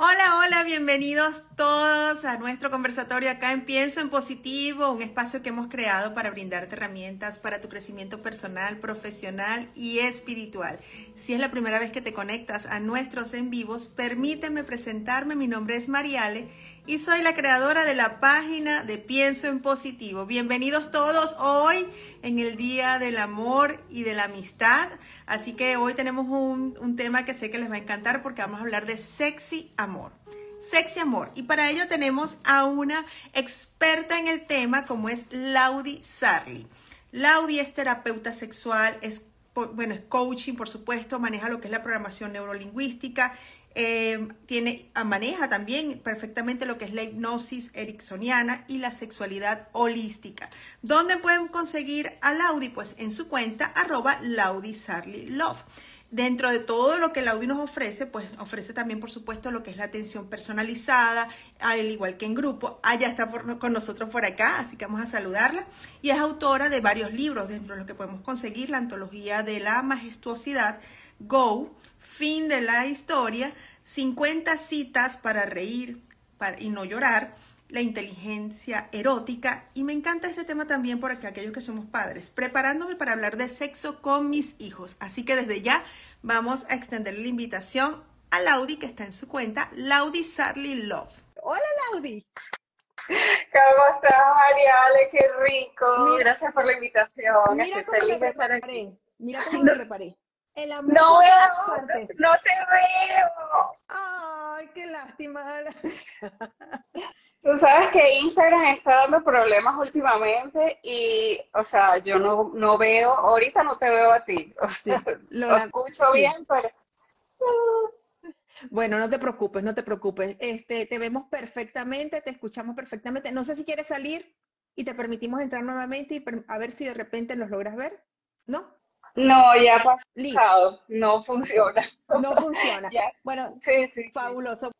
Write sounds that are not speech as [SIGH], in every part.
Hola, hola, bienvenidos todos a nuestro conversatorio acá en Pienso en Positivo, un espacio que hemos creado para brindarte herramientas para tu crecimiento personal, profesional y espiritual. Si es la primera vez que te conectas a nuestros en vivos, permíteme presentarme. Mi nombre es Mariale y soy la creadora de la página de Pienso en Positivo. Bienvenidos todos hoy en el Día del Amor y de la Amistad. Así que hoy tenemos un, tema que sé que les va a encantar porque vamos a hablar de sexy amor. Sexy amor. Y para ello tenemos a una experta en el tema como es Laudi Sarli. Laudi es terapeuta sexual, es bueno, es coaching, por supuesto, maneja lo que es la programación neurolingüística eh, tiene, ah, maneja también perfectamente lo que es la hipnosis ericksoniana y la sexualidad holística. ¿Dónde pueden conseguir a Laudi? Pues en su cuenta arroba Laudi Love. Dentro de todo lo que Laudi nos ofrece, pues ofrece también, por supuesto, lo que es la atención personalizada, al igual que en grupo. Allá está con nosotros por acá, así que vamos a saludarla. Y es autora de varios libros, dentro de los que podemos conseguir la antología de la majestuosidad, Go, fin de la historia, 50 citas para reír y no llorar, la inteligencia erótica y me encanta este tema también por aquellos que somos padres, preparándome para hablar de sexo con mis hijos. Así que desde ya vamos a extender la invitación a Laudi que está en su cuenta, Laudi Sarli Love. Hola Laudi. ¿Cómo estás, Mariale? Qué rico. Gracias por la invitación. Mira Estoy feliz de estar aquí. Mira cómo me preparé no veo, no te veo. Ay, qué lástima. Tú sabes que Instagram está dando problemas últimamente y, o sea, yo no, no veo, ahorita no te veo a ti. O sea, lo, escucho bien, pero... Bueno, no te preocupes, no te preocupes. Este, te vemos perfectamente, te escuchamos perfectamente. No sé si quieres salir y te permitimos entrar nuevamente y a ver si de repente nos logras ver. ¿No? No, ya ha pasado, no funciona. No funciona. [LAUGHS] Bueno, sí, sí, fabuloso.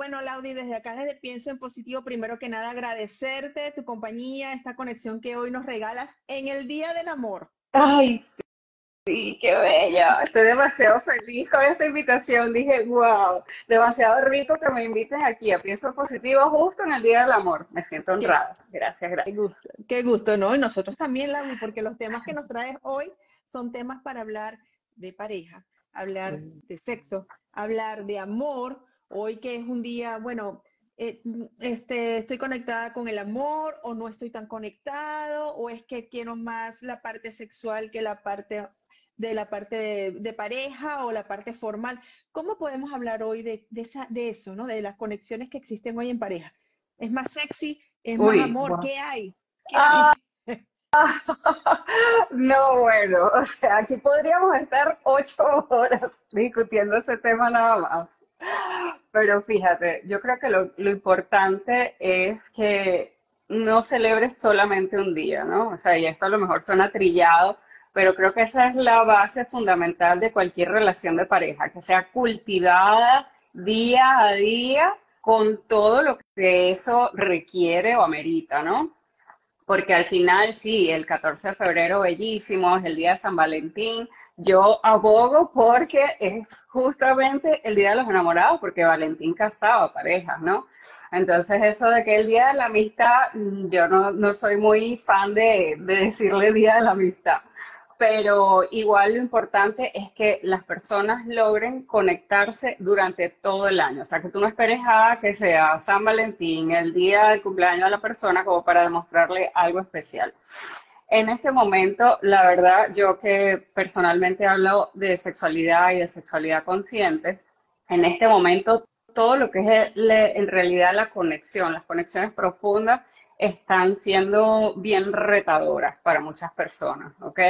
Bueno, Laudi, desde acá, desde Pienso en Positivo, primero que nada agradecerte tu compañía, esta conexión que hoy nos regalas en el Día del Amor. Ay, sí, qué bella. Estoy demasiado feliz con esta invitación. Dije, wow, demasiado rico que me invites aquí a Pienso en Positivo justo en el Día del Amor. Me siento honrada. Gracias, gracias. Qué gusto, qué gusto, ¿no? Y nosotros también, Laudi, porque los temas que nos traes hoy son temas para hablar de pareja, hablar de sexo, hablar de amor. Hoy que es un día, bueno, eh, este, estoy conectada con el amor o no estoy tan conectado o es que quiero más la parte sexual que la parte de la parte de, pareja o la parte formal. ¿Cómo podemos hablar hoy de, esa, de eso, ¿no? de las conexiones que existen hoy en pareja? ¿Es más sexy? ¿Es más amor? ¿Qué hay? ¿Qué ah, hay? [LAUGHS] No, bueno, o sea, aquí podríamos estar ocho horas discutiendo ese tema nada más. Pero fíjate, yo creo que lo, importante es que no celebres solamente un día, ¿no? O sea, y esto a lo mejor suena trillado, pero creo que esa es la base fundamental de cualquier relación de pareja, que sea cultivada día a día con todo lo que eso requiere o amerita, ¿no? Porque al final sí, el 14 de febrero bellísimo, es el día de San Valentín. Yo abogo porque es justamente el día de los enamorados, porque Valentín casaba parejas, ¿no? Entonces eso de que el día de la amistad, mm, yo no, soy muy fan de, de decirle día de la amistad pero igual lo importante es que las personas logren conectarse durante todo el año. O sea, que tú no esperes a que sea San Valentín, el día del cumpleaños de la persona, como para demostrarle algo especial. En este momento, la verdad, yo que personalmente hablo de sexualidad y de sexualidad consciente, en este momento todo lo que es en realidad la conexión, las conexiones profundas están siendo bien retadoras para muchas personas, ¿ok?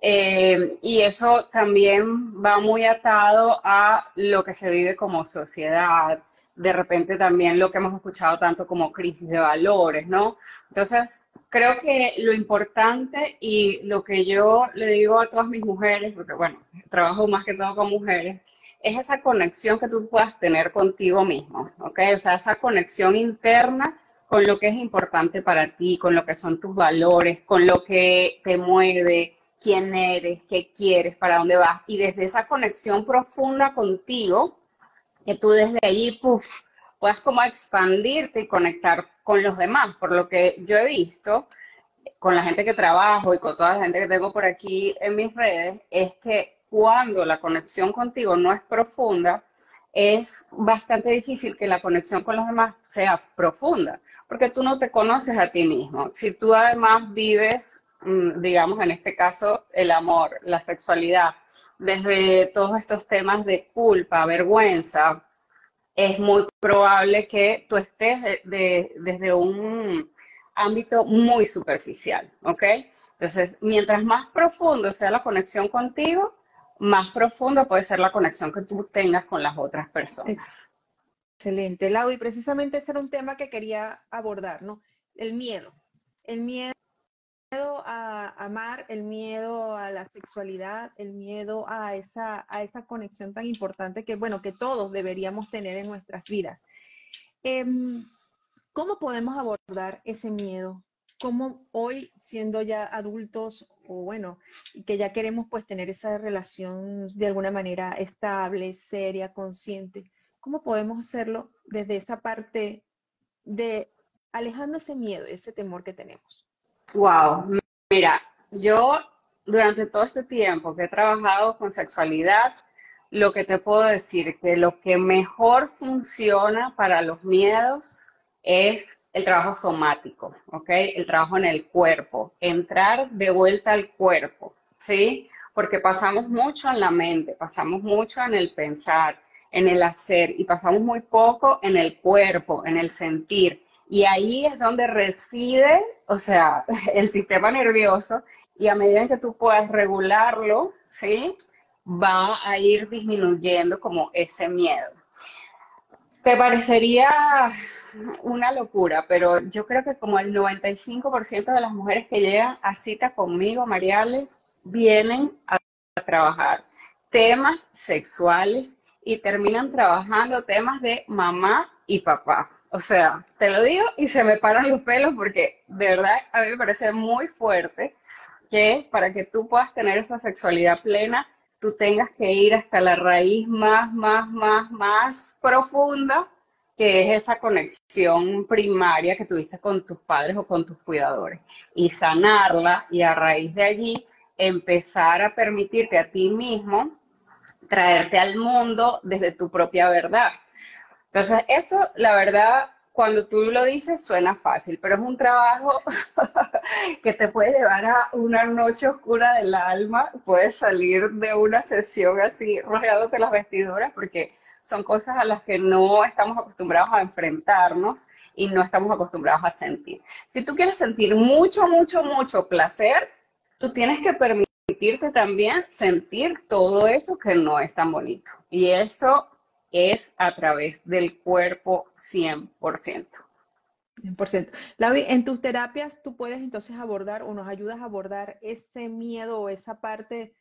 Eh, y eso también va muy atado a lo que se vive como sociedad, de repente también lo que hemos escuchado tanto como crisis de valores, ¿no? Entonces, creo que lo importante y lo que yo le digo a todas mis mujeres, porque bueno, trabajo más que todo con mujeres, es esa conexión que tú puedas tener contigo mismo, ¿ok? O sea, esa conexión interna con lo que es importante para ti, con lo que son tus valores, con lo que te mueve, quién eres, qué quieres, para dónde vas. Y desde esa conexión profunda contigo, que tú desde allí, puff, puedas como expandirte y conectar con los demás. Por lo que yo he visto con la gente que trabajo y con toda la gente que tengo por aquí en mis redes, es que cuando la conexión contigo no es profunda, es bastante difícil que la conexión con los demás sea profunda, porque tú no te conoces a ti mismo. Si tú además vives, digamos en este caso, el amor, la sexualidad, desde todos estos temas de culpa, vergüenza, es muy probable que tú estés desde un ámbito muy superficial, ¿ok? Entonces, mientras más profundo sea la conexión contigo, más profundo puede ser la conexión que tú tengas con las otras personas. Excelente, Lau, y precisamente ese era un tema que quería abordar, ¿no? El miedo. El miedo a amar, el miedo a la sexualidad, el miedo a esa, a esa conexión tan importante que, bueno, que todos deberíamos tener en nuestras vidas. Em, ¿Cómo podemos abordar ese miedo? ¿Cómo hoy, siendo ya adultos, o bueno, que ya queremos pues tener esa relación de alguna manera estable, seria, consciente, cómo podemos hacerlo desde esa parte de alejando ese miedo, ese temor que tenemos? Wow, mira, yo durante todo este tiempo que he trabajado con sexualidad, lo que te puedo decir que lo que mejor funciona para los miedos es el trabajo somático, ¿ok? El trabajo en el cuerpo, entrar de vuelta al cuerpo, ¿sí? Porque pasamos mucho en la mente, pasamos mucho en el pensar, en el hacer y pasamos muy poco en el cuerpo, en el sentir. Y ahí es donde reside, o sea, [LAUGHS] el sistema nervioso y a medida que tú puedas regularlo, ¿sí? Va a ir disminuyendo como ese miedo. Te parecería una locura, pero yo creo que como el 95% de las mujeres que llegan a cita conmigo, Mariale, vienen a, trabajar temas sexuales y terminan trabajando temas de mamá y papá. O sea, te lo digo y se me paran los pelos porque de verdad a mí me parece muy fuerte que para que tú puedas tener esa sexualidad plena, tú tengas que ir hasta la raíz más, más, más, más profunda que es esa conexión primaria que tuviste con tus padres o con tus cuidadores, y sanarla y a raíz de allí empezar a permitirte a ti mismo traerte al mundo desde tu propia verdad. Entonces, esto, la verdad, cuando tú lo dices suena fácil, pero es un trabajo [LAUGHS] que te puede llevar a una noche oscura del alma, puedes salir de una sesión así rodeado de las vestiduras, porque son cosas a las que no estamos acostumbrados a enfrentarnos y no estamos acostumbrados a sentir. Si tú quieres sentir mucho, mucho, mucho placer, tú tienes que permitirte también sentir todo eso que no es tan bonito. Y eso es a través del cuerpo 100%. 100%. Lavi, en tus terapias tú puedes entonces abordar o nos ayudas a abordar ese miedo o esa parte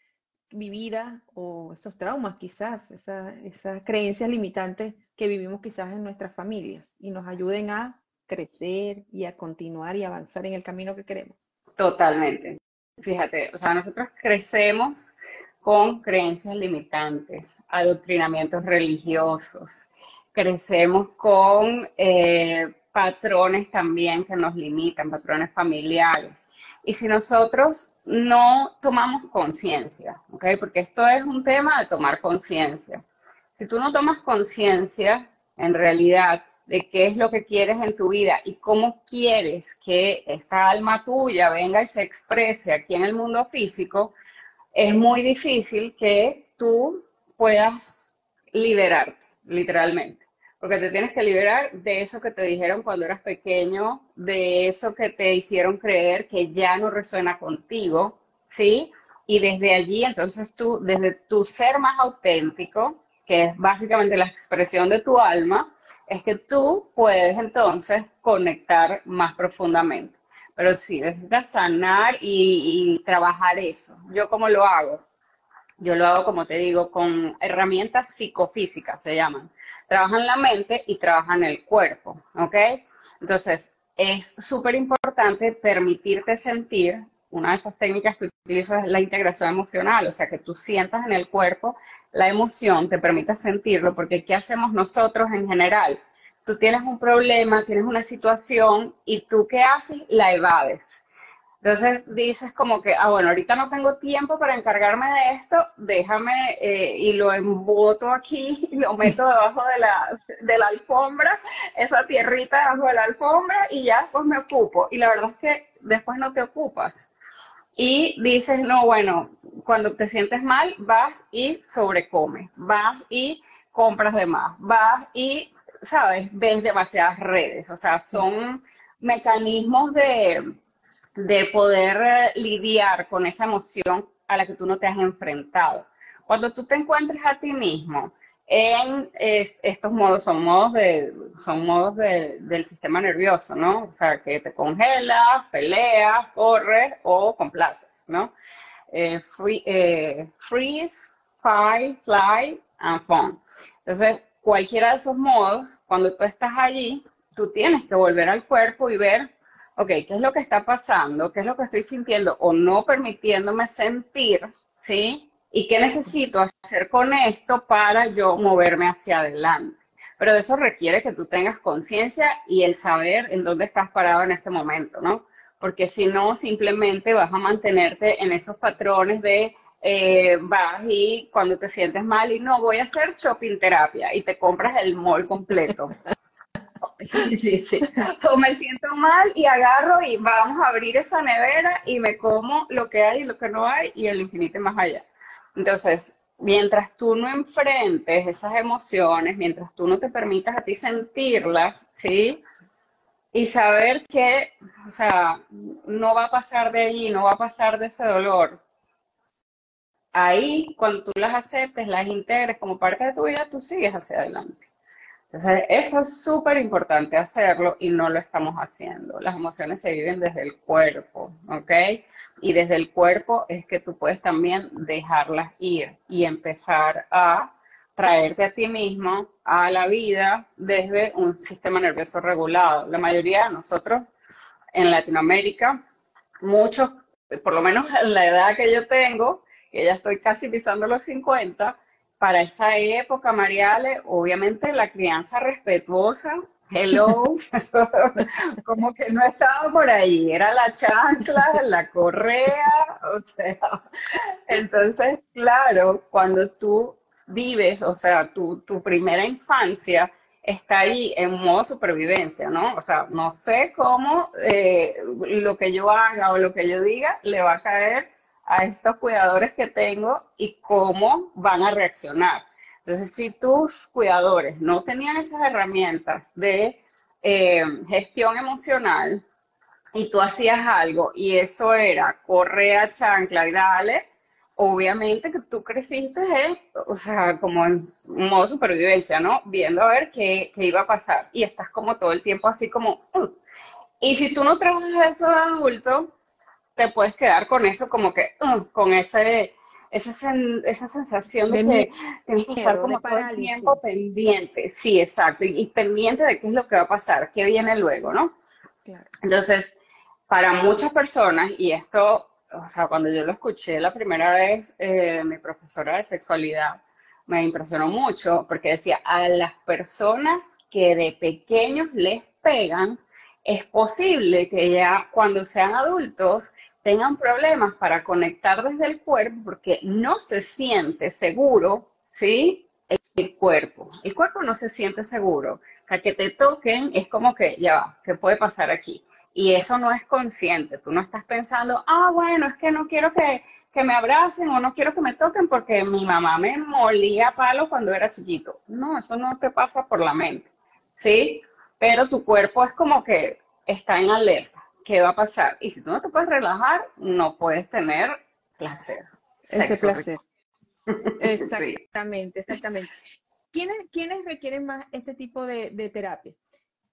vivida o esos traumas quizás, esas creencias limitantes que vivimos quizás en nuestras familias y nos ayuden a crecer y a continuar y avanzar en el camino que queremos. Totalmente. Fíjate, o sea, nosotros crecemos con creencias limitantes, adoctrinamientos religiosos. Crecemos con eh, patrones también que nos limitan, patrones familiares. Y si nosotros no tomamos conciencia. Porque esto es un tema de tomar conciencia. Si tú no tomas conciencia, en realidad, de qué es lo que quieres en tu vida y cómo quieres que esta alma tuya venga y se exprese aquí en el mundo físico, es muy difícil que tú puedas liberarte, literalmente. Porque te tienes que liberar de eso que te dijeron cuando eras pequeño, de eso que te hicieron creer que ya no resuena contigo, ¿sí? Y desde allí, entonces tú, desde tu ser más auténtico, que es básicamente la expresión de tu alma, es que tú puedes entonces conectar más profundamente. Pero sí, necesitas sanar y, trabajar eso. ¿Yo cómo lo hago? Yo lo hago, como te digo, con herramientas psicofísicas, se llaman. Trabajan la mente y trabajan el cuerpo, ¿ok? Entonces, es súper importante permitirte sentir una de esas técnicas que utilizo es la integración emocional, o sea, que tú sientas en el cuerpo la emoción, te permita sentirlo, porque ¿qué hacemos nosotros en general? Tú tienes un problema, tienes una situación y tú ¿qué haces? La evades entonces dices como que, ah, bueno, ahorita no tengo tiempo para encargarme de esto, déjame eh, y lo emboto aquí [LAUGHS] lo meto debajo de la, de la alfombra, esa tierrita debajo de la alfombra y ya después me ocupo. Y la verdad es que después no te ocupas. Y dices, no, bueno, cuando te sientes mal, vas y sobrecomes, vas y compras de más, vas y, ¿sabes? Ves demasiadas redes, o sea, son mecanismos de de poder eh, lidiar con esa emoción a la que tú no te has enfrentado. Cuando tú te encuentres a ti mismo en estos modos, son modos, de, son modos del sistema nervioso, ¿no? O sea, que te congelas, peleas, corres o complaces, ¿no? Eh, eh, freeze, fight, fly and fun. Entonces, cualquiera de esos modos, cuando tú estás allí, tú tienes que volver al cuerpo y ver ok, ¿qué es lo que está pasando? ¿Qué es lo que estoy sintiendo o no permitiéndome sentir? ¿Sí? ¿Y qué necesito hacer con esto para yo moverme hacia adelante? Pero eso requiere que tú tengas conciencia y el saber en dónde estás parado en este momento, ¿no? Porque si no, simplemente vas a mantenerte en esos patrones de eh, vas y cuando te sientes mal y no, voy a hacer shopping terapia y te compras el mall completo. [LAUGHS] Sí, sí, sí. [LAUGHS] O me siento mal y agarro y vamos a abrir esa nevera y me como lo que hay y lo que no hay y el infinito más allá. Entonces, mientras tú no enfrentes esas emociones, mientras tú no te permitas a ti sentirlas, ¿sí? Y saber que, o sea, no va a pasar de allí, no va a pasar de ese dolor. Ahí, cuando tú las aceptes, las integres como parte de tu vida, tú sigues hacia adelante. Entonces, eso es súper importante hacerlo y no lo estamos haciendo. Las emociones se viven desde el cuerpo, ¿ok? Y desde el cuerpo es que tú puedes también dejarlas ir y empezar a traerte a ti mismo a la vida desde un sistema nervioso regulado. La mayoría de nosotros en Latinoamérica, muchos, por lo menos en la edad que yo tengo, que ya estoy casi pisando los 50, para esa época, Mariale, obviamente la crianza respetuosa, hello, [LAUGHS] como que no estaba por ahí, era la chancla, la correa, o sea, entonces, claro, cuando tú vives, o sea, tu, tu primera infancia está ahí en modo supervivencia, ¿no? O sea, no sé cómo eh, lo que yo haga o lo que yo diga le va a caer a estos cuidadores que tengo y cómo van a reaccionar. Entonces, si tus cuidadores no tenían esas herramientas de eh, gestión emocional y tú hacías algo y eso era correa, chancla y dale, obviamente que tú creciste, o sea, como en modo supervivencia, ¿no? Viendo a ver qué, qué, iba a pasar. Y estás como todo el tiempo así como... Uh". Y si tú no trabajas eso de adulto, te puedes quedar con eso como que, uh, con ese, esa, esa sensación de, que tienes que estar como todo el tiempo pendiente. Sí, exacto, y, pendiente de qué es lo que va a pasar, qué viene luego, ¿no? Entonces, para muchas personas, y esto, o sea, cuando yo lo escuché la primera vez, eh, mi profesora de sexualidad me impresionó mucho porque decía, a las personas que de pequeños les pegan, es posible que ya cuando sean adultos tengan problemas para conectar desde el cuerpo porque no se siente seguro, ¿sí? El cuerpo. El cuerpo no se siente seguro. O sea, que te toquen es como que, ya va, ¿qué puede pasar aquí? Y eso no es consciente. Tú no estás pensando, ah, bueno, es que no quiero que, que me abracen o no quiero que me toquen porque mi mamá me molía a palo cuando era chiquito. No, eso no te pasa por la mente, ¿sí? pero tu cuerpo es como que está en alerta. ¿Qué va a pasar? Y si tú no te puedes relajar, no puedes tener placer. Ese placer. [LAUGHS] Exactamente, exactamente. ¿Quiénes, ¿Quiénes, requieren más este tipo de, terapia?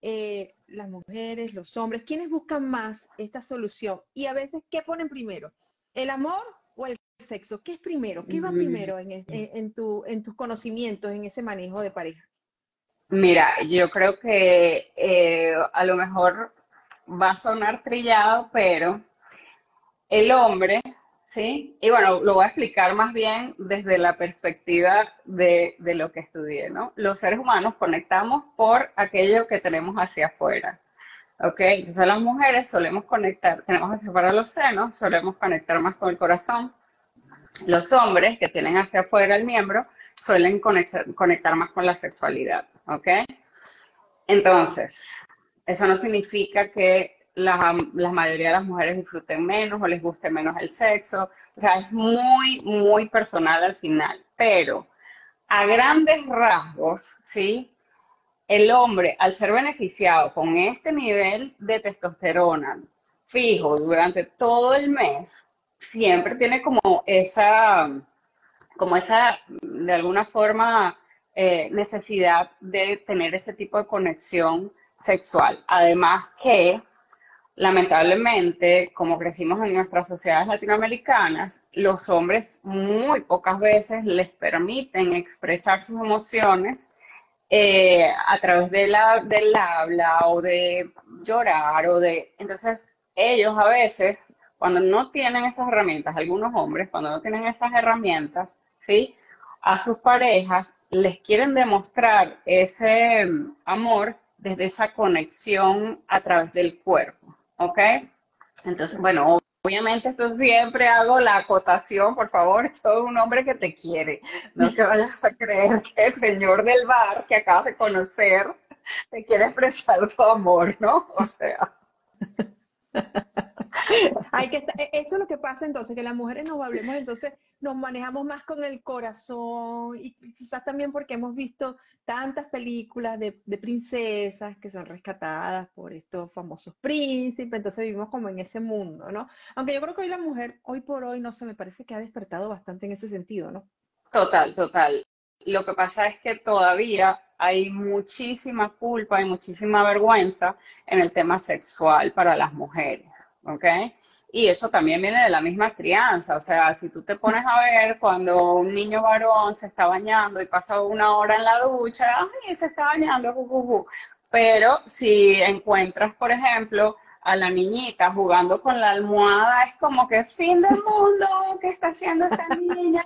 Eh, las mujeres, los hombres, ¿quiénes buscan más esta solución? Y a veces, ¿qué ponen primero? ¿El amor o el sexo? ¿Qué es primero? ¿Qué va primero en, tu, en tus conocimientos, en ese manejo de pareja? Mira, yo creo que eh, a lo mejor va a sonar trillado, pero el hombre, ¿sí? Y bueno, lo voy a explicar más bien desde la perspectiva de, de lo que estudié, ¿no? Los seres humanos conectamos por aquello que tenemos hacia afuera. ¿ok? Entonces las mujeres solemos conectar, tenemos hacia afuera los senos, solemos conectar más con el corazón. Los hombres que tienen hacia afuera el miembro suelen conectar, conectar más con la sexualidad, ¿ok? Entonces, eso no significa que la, la, mayoría de las mujeres disfruten menos o les guste menos el sexo. O sea, es muy, muy personal al final. Pero a grandes rasgos, ¿sí? El hombre, al ser beneficiado con este nivel de testosterona fijo durante todo el mes, siempre tiene como esa, como esa, de alguna forma, eh, necesidad de tener ese tipo de conexión sexual. Además que, lamentablemente, como crecimos en nuestras sociedades latinoamericanas, los hombres muy pocas veces les permiten expresar sus emociones eh, a través de la, del habla o de llorar o de... Entonces, ellos a veces, cuando no tienen esas herramientas, algunos hombres, cuando no tienen esas herramientas, ¿sí? A sus parejas les quieren demostrar ese amor desde esa conexión a través del cuerpo, ¿ok? Entonces, bueno, obviamente esto siempre hago la acotación, por favor, [LAUGHS] soy un hombre que te quiere, no te vayas a creer que el señor del bar que acabas de conocer te quiere expresar su amor, ¿no? O sea. [LAUGHS] [LAUGHS] Hay que e, eso es lo que pasa entonces, que las mujeres nos hablemos, entonces nos manejamos más con el corazón y quizás también porque hemos visto tantas películas de, de, princesas que son rescatadas por estos famosos príncipes, entonces vivimos como en ese mundo, ¿no? Aunque yo creo que hoy la mujer, hoy por hoy, no sé, me parece que ha despertado bastante en ese sentido, ¿no? Total, total. Lo que pasa es que todavía hay muchísima culpa y muchísima vergüenza en el tema sexual para las mujeres. ¿ok? Y eso también viene de la misma crianza, o sea, si tú te pones a ver cuando un niño varón se está bañando y pasa una hora en la ducha, ay, se está bañando, pero si encuentras, por ejemplo, a la niñita jugando con la almohada, es como que fin del mundo, ¿qué está haciendo esta niña?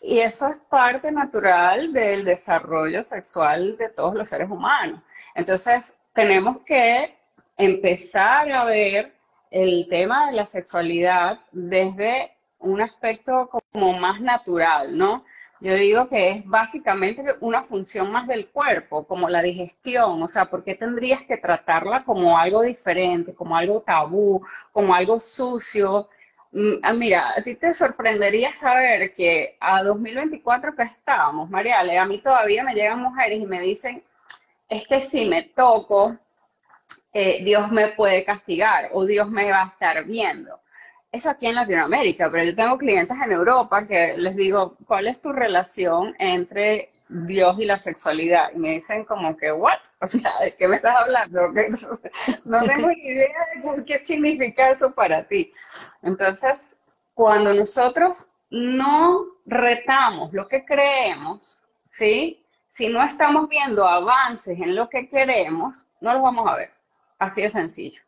Y eso es parte natural del desarrollo sexual de todos los seres humanos. Entonces, tenemos que empezar a ver el tema de la sexualidad desde un aspecto como más natural, ¿no? Yo digo que es básicamente una función más del cuerpo, como la digestión, o sea, ¿por qué tendrías que tratarla como algo diferente, como algo tabú, como algo sucio? Mm, ah, mira, a ti te sorprendería saber que a 2024 que estábamos, Mariale, a mí todavía me llegan mujeres y me dicen, es que si me toco, eh, Dios me puede castigar o Dios me va a estar viendo. Eso aquí en Latinoamérica, pero yo tengo clientes en Europa que les digo, ¿cuál es tu relación entre Dios y la sexualidad? Y me dicen como que, ¿what? O sea, ¿de qué me estás hablando? [LAUGHS] No tengo ni idea de qué significa eso para ti. Entonces, cuando nosotros no retamos lo que creemos, ¿sí? Si no estamos viendo avances en lo que queremos, no los vamos a ver. Así de sencillo.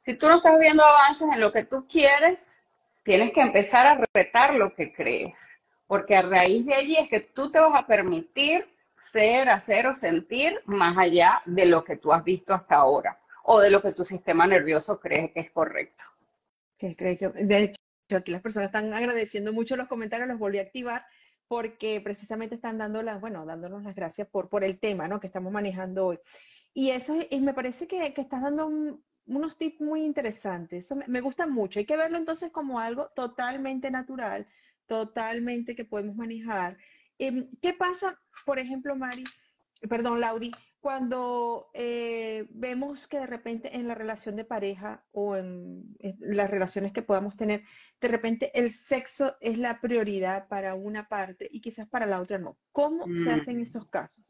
Si tú no estás viendo avances en lo que tú quieres, tienes que empezar a retar lo que crees, porque a raíz de allí es que tú te vas a permitir ser, hacer o sentir más allá de lo que tú has visto hasta ahora o de lo que tu sistema nervioso cree que es correcto. De hecho, aquí las personas están agradeciendo mucho los comentarios, los volví a activar porque precisamente están dando las, bueno, dándonos las gracias por, por el tema ¿no? que estamos manejando hoy. Y eso y me parece que, que estás dando unos tips muy interesantes. Eso me, gusta mucho. Hay que verlo entonces como algo totalmente natural, totalmente que podemos manejar. Em, ¿Qué pasa, por ejemplo, Mari, perdón, Laudi, cuando eh, vemos que de repente en la relación de pareja o en, las relaciones que podamos tener, de repente el sexo es la prioridad para una parte y quizás para la otra no? ¿Cómo se hacen mm. esos casos?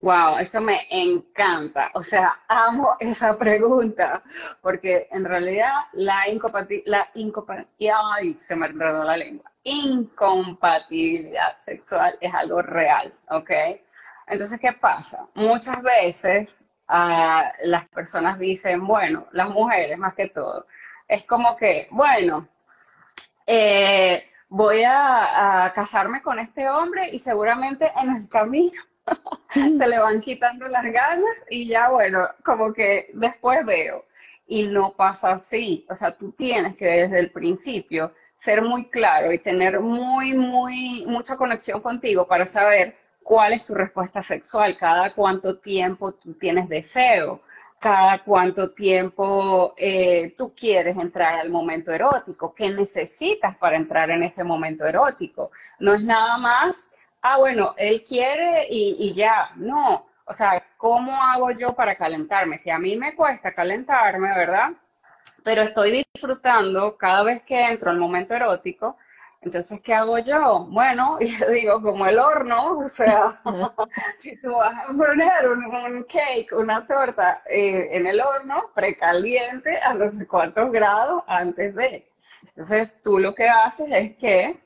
Wow, eso me encanta. O sea, amo esa pregunta, porque en realidad la incompatibilidad, la ay, se me enredó la lengua. Incompatibilidad sexual es algo real, ¿ok? Entonces, ¿qué pasa? Muchas veces uh, las personas dicen, bueno, las mujeres más que todo, es como que, bueno, eh, voy a, casarme con este hombre y seguramente en el camino [LAUGHS] se le van quitando las ganas y ya, bueno, como que después veo. Y no pasa así. O sea, tú tienes que desde el principio ser muy claro y tener muy, muy, mucha conexión contigo para saber cuál es tu respuesta sexual, cada cuánto tiempo tú tienes deseo cada cuánto tiempo eh, tú quieres entrar al momento erótico, qué necesitas para entrar en ese momento erótico. No es nada más, ah, bueno, él quiere y, y ya, no. O sea, ¿cómo hago yo para calentarme? Si a mí me cuesta calentarme, ¿verdad? Pero estoy disfrutando cada vez que entro al momento erótico, entonces, ¿qué hago yo? Bueno, [LAUGHS] yo digo, como el horno, o sea, [LAUGHS] si tú vas a poner un, cake, una torta eh, en el horno, precaliente a no sé cuántos grados antes de. Entonces, tú lo que haces es que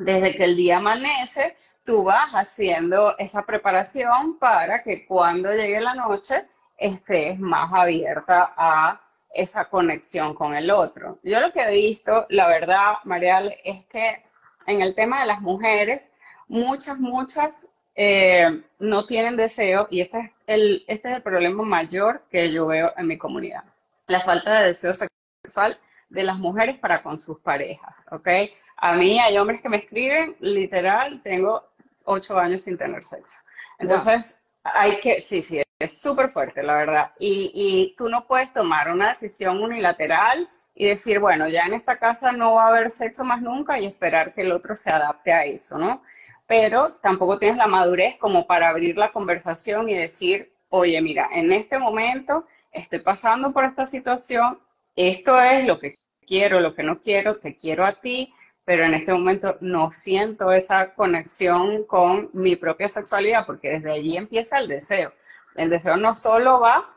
desde que el día amanece, tú vas haciendo esa preparación para que cuando llegue la noche estés más abierta a esa conexión con el otro. Yo lo que he visto, la verdad, Marial, es que en el tema de las mujeres, muchas, muchas eh, no tienen deseo y este es, el, este es el problema mayor que yo veo en mi comunidad. La falta de deseo sexual de las mujeres para con sus parejas, ¿ok? A mí hay hombres que me escriben, literal, tengo ocho años sin tener sexo. Entonces, hay que, sí, sí, es súper fuerte, la verdad. Y, y tú no puedes tomar una decisión unilateral y decir, bueno, ya en esta casa no va a haber sexo más nunca y esperar que el otro se adapte a eso, ¿no? Pero tampoco tienes la madurez como para abrir la conversación y decir, oye, mira, en este momento estoy pasando por esta situación, esto es lo que quiero, lo que no quiero, te quiero a ti, pero en este momento no siento esa conexión con mi propia sexualidad, porque desde allí empieza el deseo. El deseo no solo va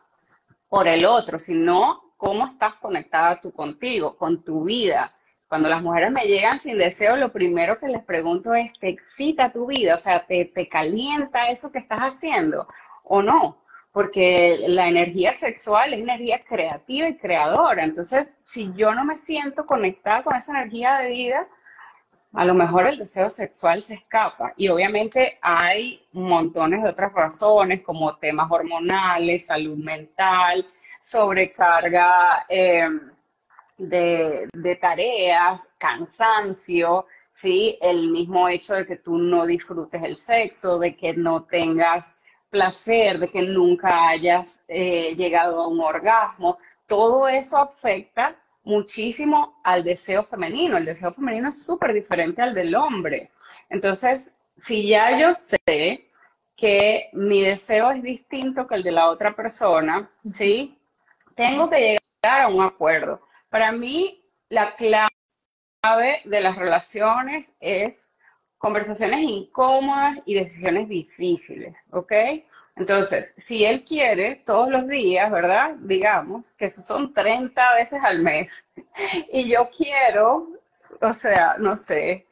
por el otro, sino cómo estás conectada tú contigo, con tu vida. Cuando las mujeres me llegan sin deseo, lo primero que les pregunto es, ¿te excita tu vida? O sea, ¿te, te calienta eso que estás haciendo o no? Porque la energía sexual es energía creativa y creadora. Entonces, si yo no me siento conectada con esa energía de vida, a lo mejor el deseo sexual se escapa y obviamente hay montones de otras razones como temas hormonales, salud mental, sobrecarga em, de, de, tareas, cansancio, ¿sí? El mismo hecho de que tú no disfrutes el sexo, de que no tengas placer, de que nunca hayas eh, llegado a un orgasmo, todo eso afecta muchísimo al deseo femenino. El deseo femenino es súper diferente al del hombre. Entonces, si ya yo sé que mi deseo es distinto que el de la otra persona, ¿sí? Tengo que llegar a un acuerdo. Para mí, la clave de las relaciones es conversaciones incómodas y decisiones difíciles, ¿ok? Entonces, si él quiere todos los días, ¿verdad? Digamos que eso son 30 veces al mes [LAUGHS] y yo quiero, o sea, no sé,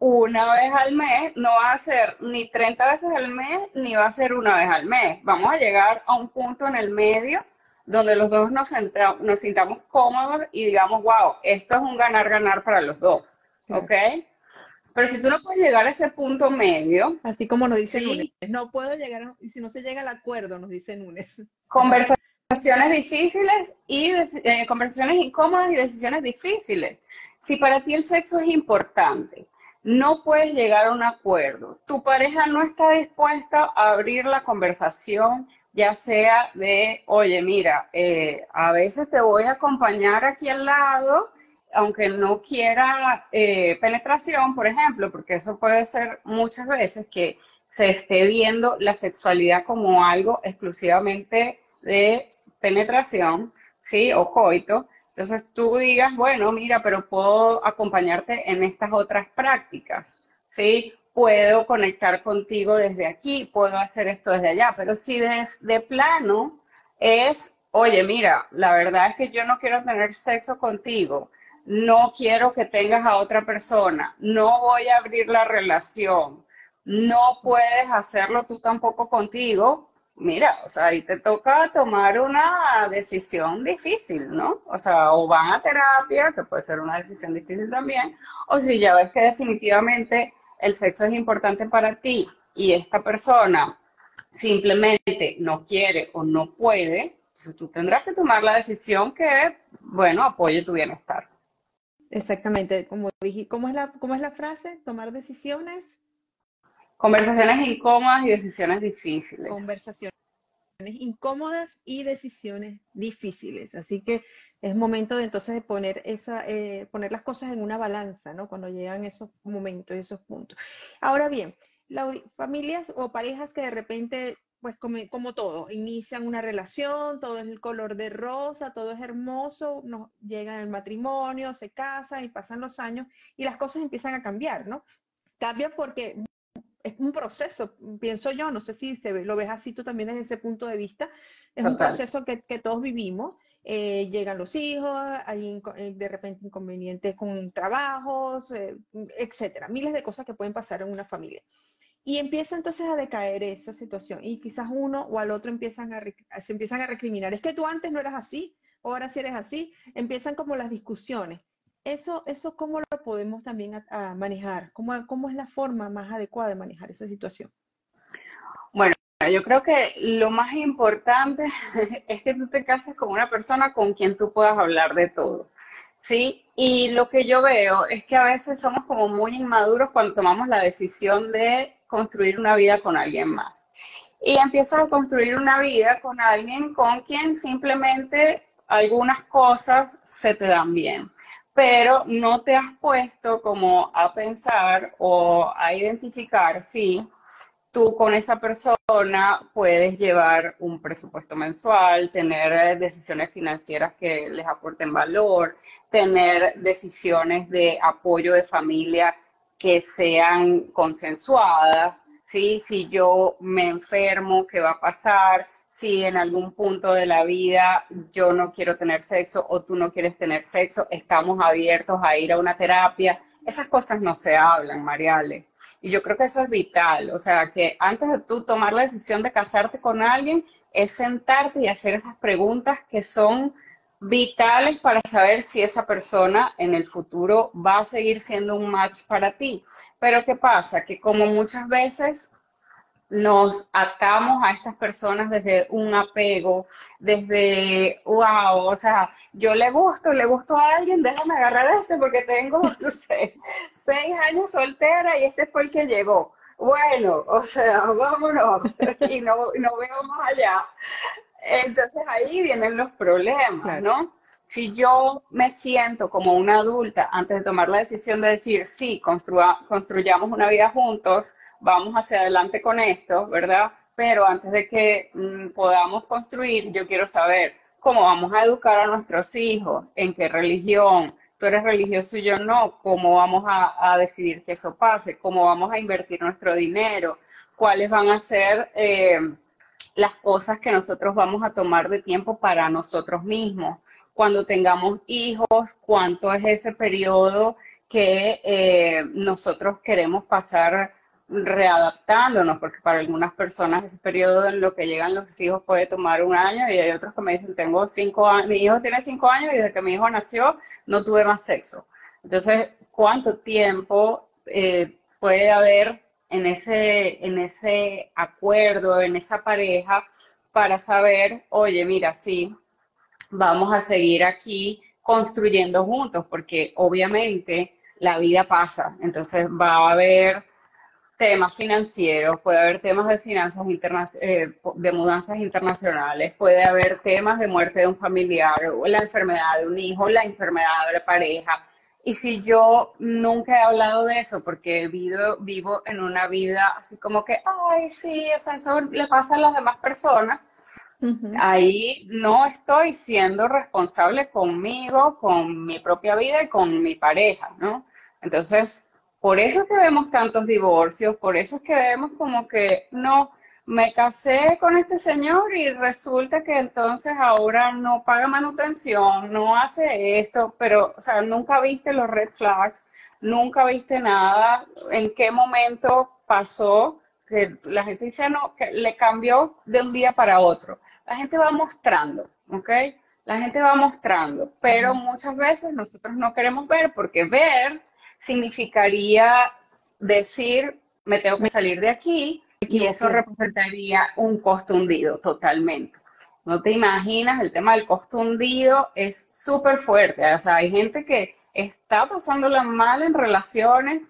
una vez al mes, no va a ser ni 30 veces al mes, ni va a ser una vez al mes. Vamos a llegar a un punto en el medio donde los dos nos, nos sintamos cómodos y digamos, wow, esto es un ganar-ganar para los dos, ¿ok? Pero si tú no puedes llegar a ese punto medio. Así como nos dice Nunes. No puedo llegar, y si no se llega al acuerdo, nos dice Nunes. Conversaciones difíciles y eh, conversaciones incómodas y decisiones difíciles. Si para ti el sexo es importante, no puedes llegar a un acuerdo. Tu pareja no está dispuesta a abrir la conversación, ya sea de, oye, mira, eh, a veces te voy a acompañar aquí al lado aunque no quiera eh, penetración, por ejemplo, porque eso puede ser muchas veces que se esté viendo la sexualidad como algo exclusivamente de penetración, ¿sí? O coito. Entonces tú digas, bueno, mira, pero puedo acompañarte en estas otras prácticas, ¿sí? Puedo conectar contigo desde aquí, puedo hacer esto desde allá, pero si de plano es, oye, mira, la verdad es que yo no quiero tener sexo contigo, no quiero que tengas a otra persona, no voy a abrir la relación, no puedes hacerlo tú tampoco contigo, mira, o sea, ahí te toca tomar una decisión difícil, ¿no? O sea, o van a terapia, que puede ser una decisión difícil también, o si ya ves que definitivamente el sexo es importante para ti y esta persona simplemente no quiere o no puede, entonces tú tendrás que tomar la decisión que, bueno, apoye tu bienestar. Exactamente, como dije, ¿cómo es la, cómo es la frase? Tomar decisiones. Conversaciones incómodas y decisiones difíciles. Conversaciones incómodas y decisiones difíciles. Así que es momento de entonces de poner esa, eh, poner las cosas en una balanza, ¿no? Cuando llegan esos momentos, esos puntos. Ahora bien, las familias o parejas que de repente, pues como, como, todo, inician una relación, todo es el color de rosa, todo es hermoso, nos llegan al matrimonio, se casan y pasan los años y las cosas empiezan a cambiar, ¿no? Cambian porque es un proceso, pienso yo, no sé si se ve, lo ves así tú también desde ese punto de vista, es un proceso que, que todos vivimos eh, llegan los hijos, hay eh, de repente inconvenientes con trabajos, eh, etcétera, miles de cosas que pueden pasar en una familia. Y empieza entonces a decaer esa situación y quizás uno o al otro empiezan a, se empiezan a recriminar. Es que tú antes no eras así, ahora sí eres así. Empiezan como las discusiones. Eso, eso ¿cómo lo podemos también manejar? ¿Cómo, ¿Cómo es la forma más adecuada de manejar esa situación? Bueno, yo creo que lo más importante [LAUGHS] es que tú te cases con una persona con quien tú puedas hablar de todo. ¿sí? Y lo que yo veo es que a veces somos como muy inmaduros cuando tomamos la decisión de construir una vida con alguien más. Y empiezas a construir una vida con alguien con quien simplemente algunas cosas se te dan bien, pero no te has puesto como a pensar o a identificar si tú con esa persona puedes llevar un presupuesto mensual, tener decisiones financieras que les aporten valor, tener decisiones de apoyo de familia que sean consensuadas, ¿sí? Si yo me enfermo, ¿qué va a pasar? Si en algún punto de la vida yo no quiero tener sexo o tú no quieres tener sexo, estamos abiertos a ir a una terapia. Esas cosas no se hablan, Mariale. Y yo creo que eso es vital. O sea, que antes de tú tomar la decisión de casarte con alguien, es sentarte y hacer esas preguntas que son vitales para saber si esa persona en el futuro va a seguir siendo un match para ti. Pero ¿qué pasa? Que como muchas veces nos atamos a estas personas desde un apego, desde, wow, o sea, yo le gusto, le gusto a alguien, déjame agarrar este porque tengo, [LAUGHS] no sé, seis años soltera y este fue el que llegó. Bueno, o sea, vámonos [LAUGHS] y no, no veo más allá. Entonces ahí vienen los problemas, ¿no? Si yo me siento como una adulta antes de tomar la decisión de decir, sí, construyamos una vida juntos, vamos hacia adelante con esto, ¿verdad? Pero antes de que mm, podamos construir, yo quiero saber cómo vamos a educar a nuestros hijos, en qué religión, tú eres religioso y yo no, cómo vamos a, decidir que eso pase, cómo vamos a invertir nuestro dinero, cuáles van a ser... Eh, las cosas que nosotros vamos a tomar de tiempo para nosotros mismos. Cuando tengamos hijos, cuánto es ese periodo que eh, nosotros queremos pasar readaptándonos, porque para algunas personas ese periodo en lo que llegan los hijos puede tomar un año y hay otros que me dicen, tengo cinco años, mi hijo tiene cinco años y desde que mi hijo nació no tuve más sexo. Entonces, ¿cuánto tiempo eh, puede haber en ese, en ese acuerdo, en esa pareja, para saber, oye, mira, sí, vamos a seguir aquí construyendo juntos, porque obviamente la vida pasa, entonces va a haber temas financieros, puede haber temas de finanzas eh, de mudanzas internacionales, puede haber temas de muerte de un familiar, o la enfermedad de un hijo, la enfermedad de la pareja, y si yo nunca he hablado de eso, porque vivo, vivo en una vida así como que, ay, sí, o sea, eso le pasa a las demás personas, ahí no estoy siendo responsable conmigo, con mi propia vida y con mi pareja, ¿no? Entonces, por eso es que vemos tantos divorcios, por eso es que vemos como que no, me casé con este señor y resulta que entonces ahora no paga manutención, no hace esto, pero, o sea, nunca viste los red flags, nunca viste nada, en qué momento pasó que la gente dice, ah, no, que le cambió de un día para otro. La gente va mostrando, ¿ok? La gente va mostrando, pero muchas veces nosotros no queremos ver porque ver significaría decir, me tengo que salir de aquí y eso representaría un costo hundido totalmente. No te imaginas, el tema del costo hundido es súper fuerte. O sea, hay gente que está pasándola mal en relaciones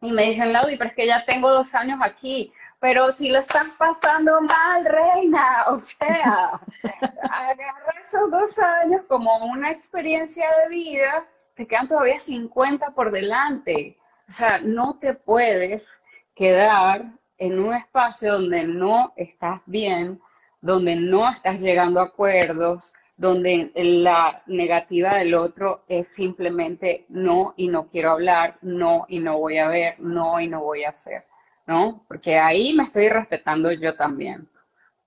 y me dicen, Laudi, pero es que ya tengo dos años aquí. Pero si lo estás pasando mal, reina, o sea, [LAUGHS] agarra esos dos años como una experiencia de vida, te quedan todavía 50 por delante. O sea, no te puedes quedar en un espacio donde no estás bien, donde no estás llegando a acuerdos, donde la negativa del otro es simplemente no y no quiero hablar, no y no voy a ver, no y no voy a hacer, ¿no? Porque ahí me estoy respetando yo también.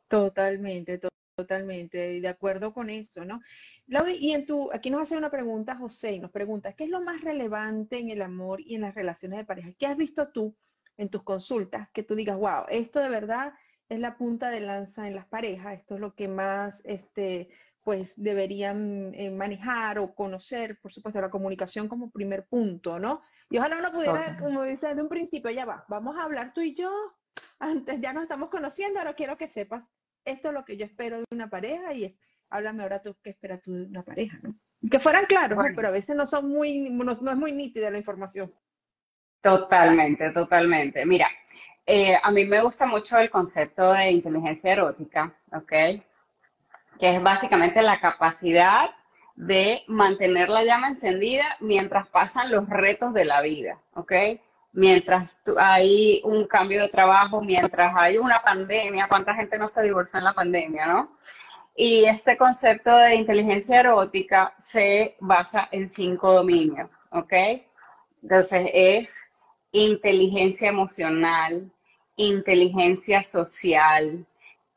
Totalmente, totalmente, de acuerdo con eso, ¿no? Laudi, y en tu, aquí nos hace una pregunta José y nos pregunta, ¿qué es lo más relevante en el amor y en las relaciones de pareja? ¿Qué has visto tú en tus consultas que tú digas, wow, esto de verdad es la punta de lanza en las parejas, esto es lo que más este, pues deberían eh, manejar o conocer, por supuesto, la comunicación como primer punto, ¿no? Y ojalá uno pudiera, como dice desde un principio, ya va, vamos a hablar tú y yo, [LAUGHS] antes ya nos estamos conociendo, ahora quiero que sepas, esto es lo que yo espero de una pareja y háblame ahora tú qué esperas tú de una pareja, ¿no? Que fueran claros, pero a veces no son muy, no, es muy nítida la información. Totalmente, totalmente. Mira, eh, a mí me gusta mucho el concepto de inteligencia erótica, ¿ok? Que es básicamente la capacidad de mantener la llama encendida mientras pasan los retos de la vida, ¿ok? Mientras hay un cambio de trabajo, mientras hay una pandemia, ¿cuánta gente no se divorció en la pandemia, no? Y este concepto de inteligencia erótica se basa en cinco dominios, ¿ok? Entonces es inteligencia emocional, inteligencia social,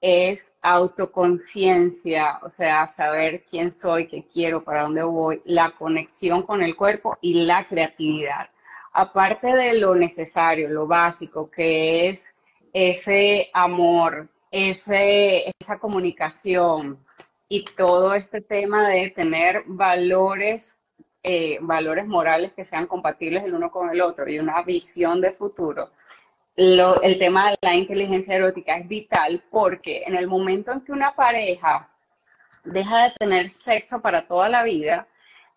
es autoconciencia, o sea, saber quién soy, qué quiero, para dónde voy, la conexión con el cuerpo y la creatividad. Aparte de lo necesario, lo básico, que es ese amor, ese, esa comunicación y todo este tema de tener valores eh, valores morales que sean compatibles el uno con el otro y una visión de futuro, el tema de la inteligencia erótica es vital porque en el momento en que una pareja deja de tener sexo para toda la vida,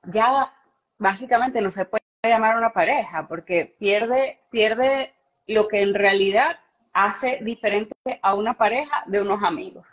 ya básicamente no se puede llamar una pareja porque pierde, pierde lo que en realidad hace diferente a una pareja de unos amigos.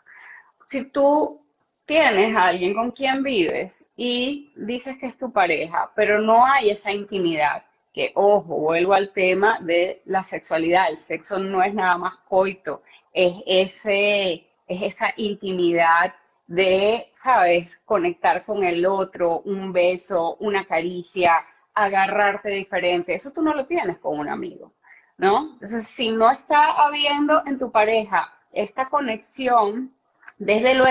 Si tú tienes a alguien con quien vives y dices que es tu pareja, pero no hay esa intimidad, que ojo, vuelvo al tema de la sexualidad, el sexo no es nada más coito, es, ese, es esa intimidad de, sabes, conectar con el otro, un beso, una caricia, agarrarte diferente, eso tú no lo tienes con un amigo, ¿no? Entonces, si no está habiendo en tu pareja esta conexión, desde lo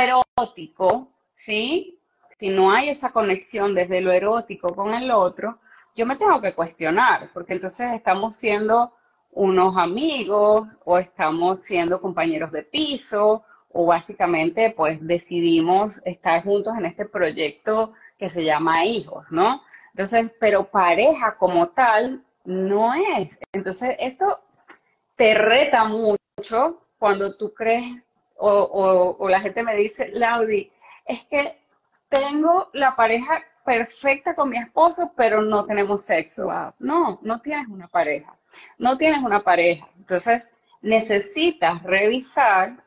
¿sí? Si no hay esa conexión desde lo erótico con el otro, yo me tengo que cuestionar, porque entonces estamos siendo unos amigos o estamos siendo compañeros de piso o básicamente pues decidimos estar juntos en este proyecto que se llama hijos, ¿no? Entonces, pero pareja como tal no es. Entonces, esto te reta mucho cuando tú crees o, la gente me dice, Laudi, es que tengo la pareja perfecta con mi esposo, pero no tenemos sexo. No, no tienes una pareja. No tienes una pareja. Entonces, necesitas revisar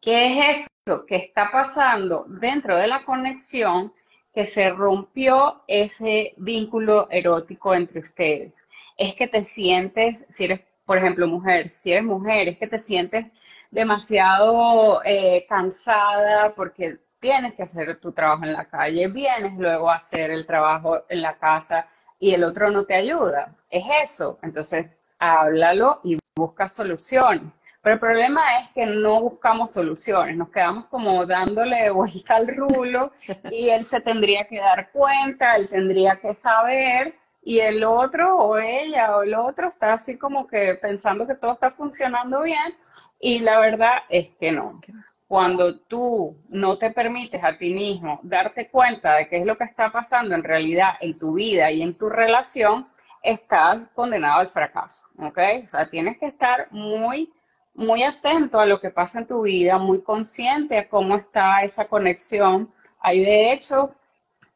qué es eso que está pasando dentro de la conexión que se rompió ese vínculo erótico entre ustedes. Es que te sientes, si eres, por ejemplo, mujer, si eres mujer, es que te sientes demasiado eh, cansada porque tienes que hacer tu trabajo en la calle, vienes luego a hacer el trabajo en la casa y el otro no te ayuda. Es eso. Entonces, háblalo y busca soluciones. Pero el problema es que no buscamos soluciones, nos quedamos como dándole [LAUGHS] vuelta al rulo y él se tendría que dar cuenta, él tendría que saber y el otro o ella o el otro está así como que pensando que todo está funcionando bien y la verdad es que no. Cuando tú no te permites a ti mismo darte cuenta de qué es lo que está pasando en realidad en tu vida y en tu relación, estás condenado al fracaso, ¿ok? O sea, tienes que estar muy, muy atento a lo que pasa en tu vida, muy consciente a cómo está esa conexión. Hay de hecho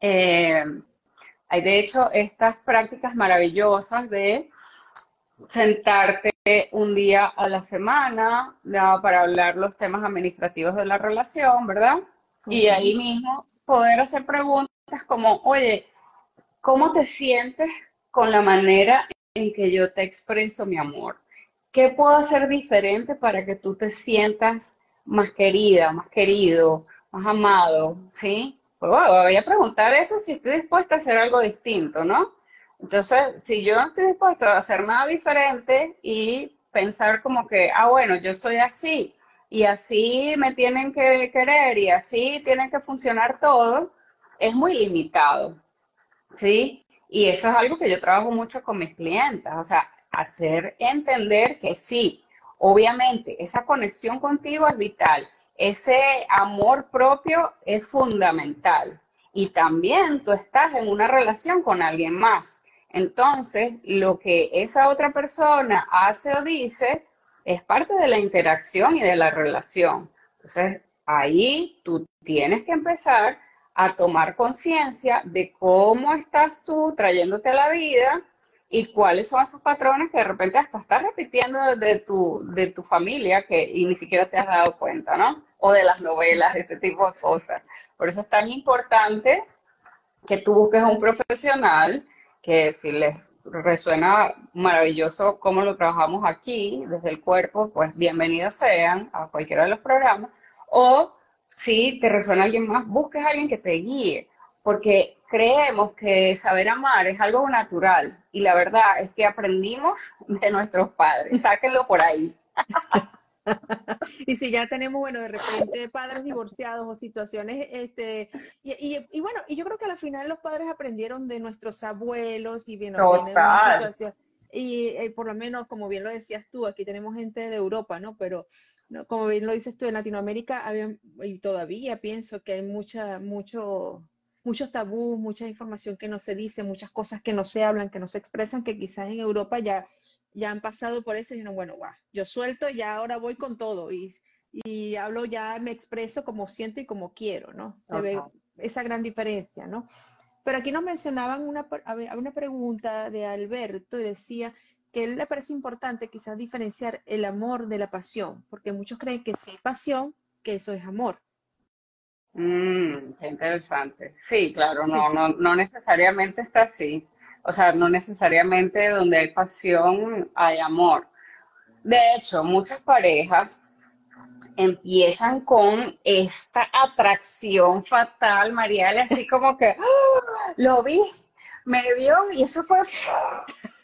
eh, hay de hecho estas prácticas maravillosas de sentarte un día a la semana para hablar los temas administrativos de la relación, ¿verdad? Y ahí mismo poder hacer preguntas como, oye, ¿cómo te sientes con la manera en que yo te expreso mi amor? ¿Qué puedo hacer diferente para que tú te sientas más querida, más querido, más amado, ¿sí? Pues voy a preguntar eso si estoy dispuesta a hacer algo distinto, ¿no? Entonces, si yo no estoy dispuesta a hacer nada diferente y pensar como que, ah, bueno, yo soy así y así me tienen que querer y así tiene que funcionar todo, es muy limitado, ¿sí? Y eso es algo que yo trabajo mucho con mis clientes, o sea, hacer entender que sí, obviamente, esa conexión contigo es vital, ese amor propio es fundamental. Y también tú estás en una relación con alguien más. Entonces, lo que esa otra persona hace o dice es parte de la interacción y de la relación. Entonces, ahí tú tienes que empezar a tomar conciencia de cómo estás tú trayéndote a la vida y cuáles son esos patrones que de repente hasta estás repitiendo de tu, de tu familia que, y ni siquiera te has dado cuenta, ¿no? O de las novelas, de este tipo de cosas. Por eso es tan importante que tú busques un profesional que si les resuena maravilloso cómo lo trabajamos aquí, desde el cuerpo, pues bienvenidos sean a cualquiera de los programas. O si te resuena alguien más, busques a alguien que te guíe porque creemos que saber amar es algo natural y la verdad es que aprendimos de nuestros padres. Sáquenlo por ahí. [LAUGHS] y si ya tenemos, bueno, de repente padres divorciados o situaciones, este, y, y, bueno, y yo creo que al final los padres aprendieron de nuestros abuelos y bien, situación, y eh, por lo menos, como bien lo decías tú, aquí tenemos gente de Europa, ¿no? Pero como bien lo dices tú, en Latinoamérica había, y todavía pienso que hay mucha, mucho muchos tabús, mucha información que no se dice, muchas cosas que no se hablan, que no se expresan, que quizás en Europa ya, ya han pasado por eso y dijeron, bueno, guau, yo suelto, ya ahora voy con todo y, y hablo, ya me expreso como siento y como quiero, ¿no? Se ve esa gran diferencia, ¿no? Pero aquí nos mencionaban una, una pregunta de Alberto y decía que a él le parece importante quizás diferenciar el amor de la pasión, porque muchos creen que si hay pasión, que eso es amor. Mm, qué interesante. Sí, claro, no, no, no necesariamente está así. O sea, no necesariamente donde hay pasión hay amor. De hecho, muchas parejas empiezan con esta atracción fatal, Mariale, así como que ¡ah! lo vi, me vio y eso fue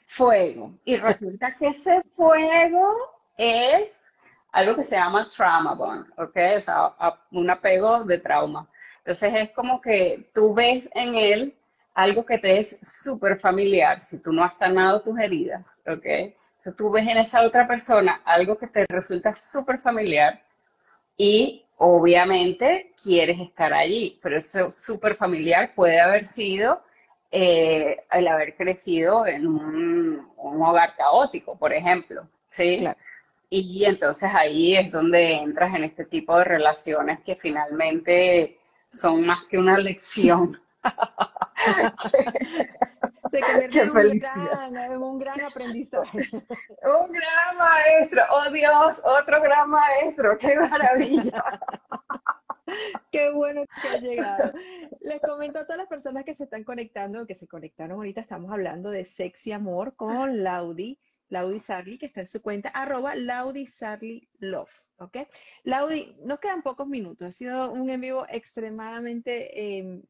fuego. Y resulta que ese fuego es algo que se llama trauma bond, ¿ok? O sea, un apego de trauma. Entonces es como que tú ves en él algo que te es súper familiar, si tú no has sanado tus heridas, ¿ok? Entonces tú ves en esa otra persona algo que te resulta súper familiar y obviamente quieres estar allí, pero eso súper familiar puede haber sido eh, el haber crecido en un, hogar caótico, por ejemplo, ¿sí? Y entonces ahí es donde entras en este tipo de relaciones que finalmente son más que una lección. Se convierte en un, gran, en un gran aprendizaje. [LAUGHS] un gran maestro, oh Dios, otro gran maestro, qué maravilla. [LAUGHS] Qué bueno que ha llegado. Les comento a todas las personas que se están conectando, que se conectaron ahorita, estamos hablando de sexy amor con Laudi. Laudi Sarli, que está en su cuenta, arroba Laudi Sarli Love. ¿Ok? Laudi, nos quedan pocos minutos. Ha sido un en vivo extremadamente, em,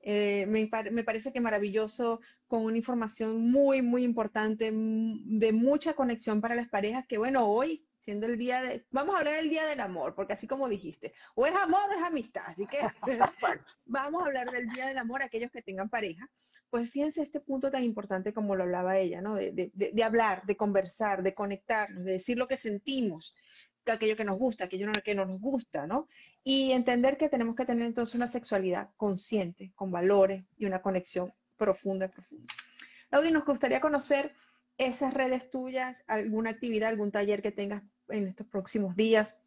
eh, me, parece que maravilloso, con una información muy, muy importante, de mucha conexión para las parejas, que bueno, hoy, siendo el día de, vamos a hablar del día del amor, porque así como dijiste, o es amor o es amistad, así que [LAUGHS] vamos a hablar del día del amor a aquellos que tengan pareja pues fíjense este punto tan importante como lo hablaba ella, ¿no? De, hablar, de conversar, de conectarnos, de decir lo que sentimos, aquello que nos gusta, aquello que no nos gusta, ¿no? Y entender que tenemos que tener entonces una sexualidad consciente, con valores y una conexión profunda, profunda. Claudia, nos gustaría conocer esas redes tuyas, alguna actividad, algún taller que tengas en estos próximos días.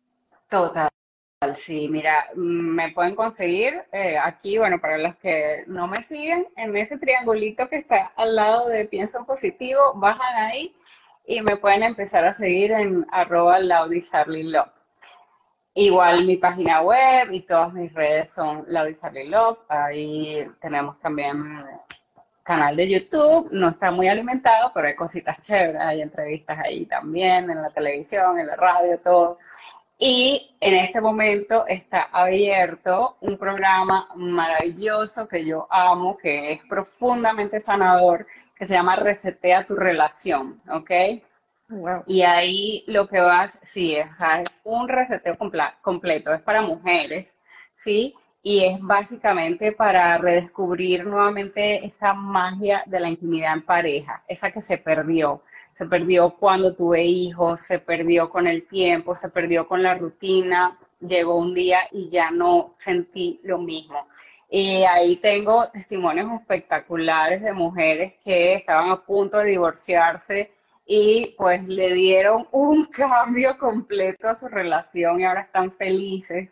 Total. Sí, mira, me pueden conseguir eh, aquí, bueno, para los que no me siguen, en ese triangulito que está al lado de Pienso Positivo, bajan ahí y me pueden empezar a seguir en arroba Love. Igual mi página web y todas mis redes son Love. Ahí tenemos también canal de YouTube, no está muy alimentado, pero hay cositas chéveres, hay entrevistas ahí también, en la televisión, en la radio, todo. Y en este momento está abierto un programa maravilloso que yo amo, que es profundamente sanador, que se llama Resetea tu relación, ¿ok? Y ahí lo que vas, sí, o sea, es un reseteo completo, es para mujeres, ¿sí? Y es básicamente para redescubrir nuevamente esa magia de la intimidad en pareja, esa que se perdió se perdió cuando tuve hijos, se perdió con el tiempo, se perdió con la rutina, llegó un día y ya no sentí lo mismo. Y ahí tengo testimonios espectaculares de mujeres que estaban a punto de divorciarse y pues le dieron un [LAUGHS] cambio completo a su relación y ahora están felices.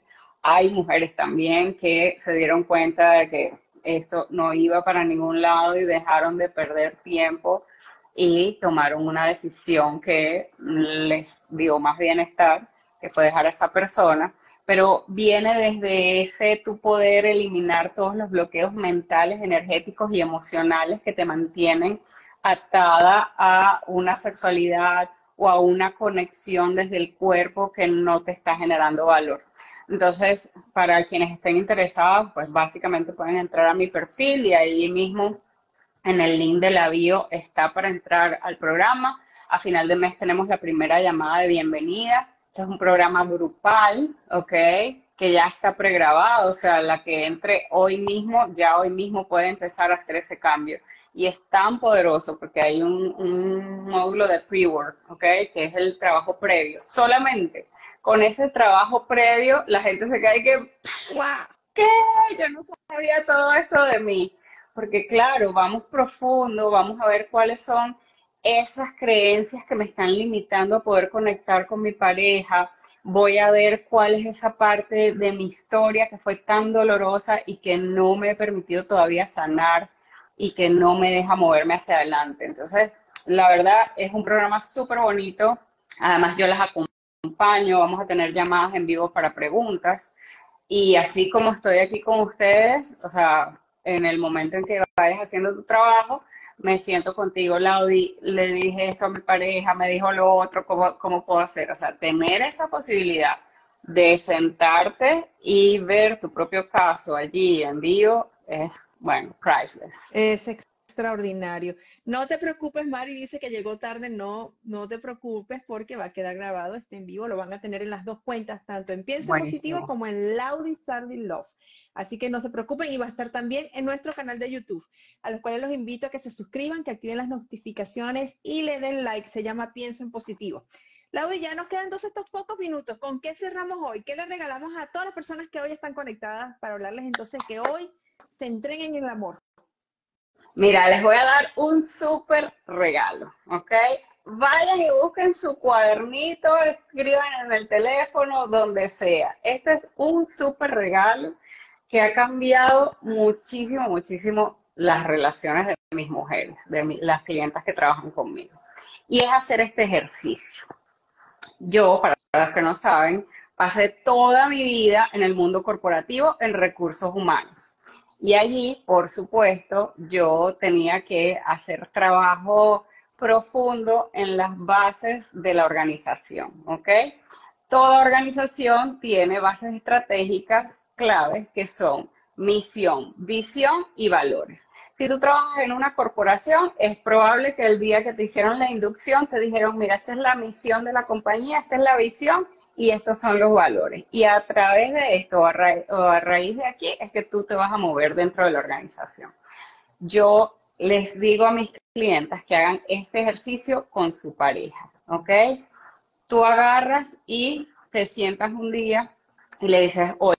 Hay mujeres también que se dieron cuenta de que esto no iba para ningún lado y dejaron de perder tiempo y tomaron una decisión que les dio más bienestar, que fue dejar a esa persona, pero viene desde ese tu poder eliminar todos los bloqueos mentales, energéticos y emocionales que te mantienen atada a una sexualidad o a una conexión desde el cuerpo que no te está generando valor. Entonces, para quienes estén interesados, pues básicamente pueden entrar a mi perfil y ahí mismo en el link de la bio está para entrar al programa. A final de mes tenemos la primera llamada de bienvenida. Este es un programa grupal, ¿ok? Que ya está pregrabado, o sea, la que entre hoy mismo, ya hoy mismo puede empezar a hacer ese cambio. Y es tan poderoso porque hay un, módulo de pre-work, ¿ok? Que es el trabajo previo. Solamente con ese trabajo previo, la gente se cae que, ¿qué? Yo no sabía todo esto de mí porque claro, vamos profundo, vamos a ver cuáles son esas creencias que me están limitando a poder conectar con mi pareja, voy a ver cuál es esa parte de mi historia que fue tan dolorosa y que no me he permitido todavía sanar y que no me deja moverme hacia adelante. Entonces, la verdad es un programa súper bonito. Además, yo las acompaño, vamos a tener llamadas en vivo para preguntas. Y así como estoy aquí con ustedes, o sea, en el momento en que vayas haciendo tu trabajo, me siento contigo, Laudi, le dije esto a mi pareja, me dijo lo otro, ¿cómo, cómo puedo hacer? O sea, tener esa posibilidad de sentarte y ver tu propio caso allí en vivo es, bueno, priceless. Es extraordinario. No te preocupes, Mari dice que llegó tarde, no, no te preocupes porque va a quedar grabado, este en vivo, lo van a tener en las dos cuentas, tanto en Pienso Positivo como en Laudi Sardi Love. Así que no se preocupen y va a estar también en nuestro canal de YouTube, a los cuales los invito a que se suscriban, que activen las notificaciones y le den like. Se llama Pienso en Positivo. Laudi, ya nos quedan entonces estos pocos minutos. ¿Con qué cerramos hoy? ¿Qué le regalamos a todas las personas que hoy están conectadas para hablarles entonces que hoy se entreguen en el amor? Mira, les voy a dar un súper regalo, ¿ok? Vayan y busquen su cuadernito, escriban en el teléfono, donde sea. Este es un súper regalo que ha cambiado muchísimo, muchísimo las relaciones de mis mujeres, de las clientas que trabajan conmigo. Y es hacer este ejercicio. Yo, para los que no saben, pasé toda mi vida en el mundo corporativo en recursos humanos. Y allí, por supuesto, yo tenía que hacer trabajo profundo en las bases de la organización, ¿ok? Toda organización tiene bases estratégicas claves que son misión, visión y valores. Si tú trabajas en una corporación, es probable que el día que te hicieron la inducción te dijeron, mira, esta es la misión de la compañía, esta es la visión y estos son los valores. Y a través de esto o a, raíz de aquí es que tú te vas a mover dentro de la organización. Yo les digo a mis clientas que hagan este ejercicio con su pareja, ¿ok? Tú agarras y te sientas un día y le dices, oye,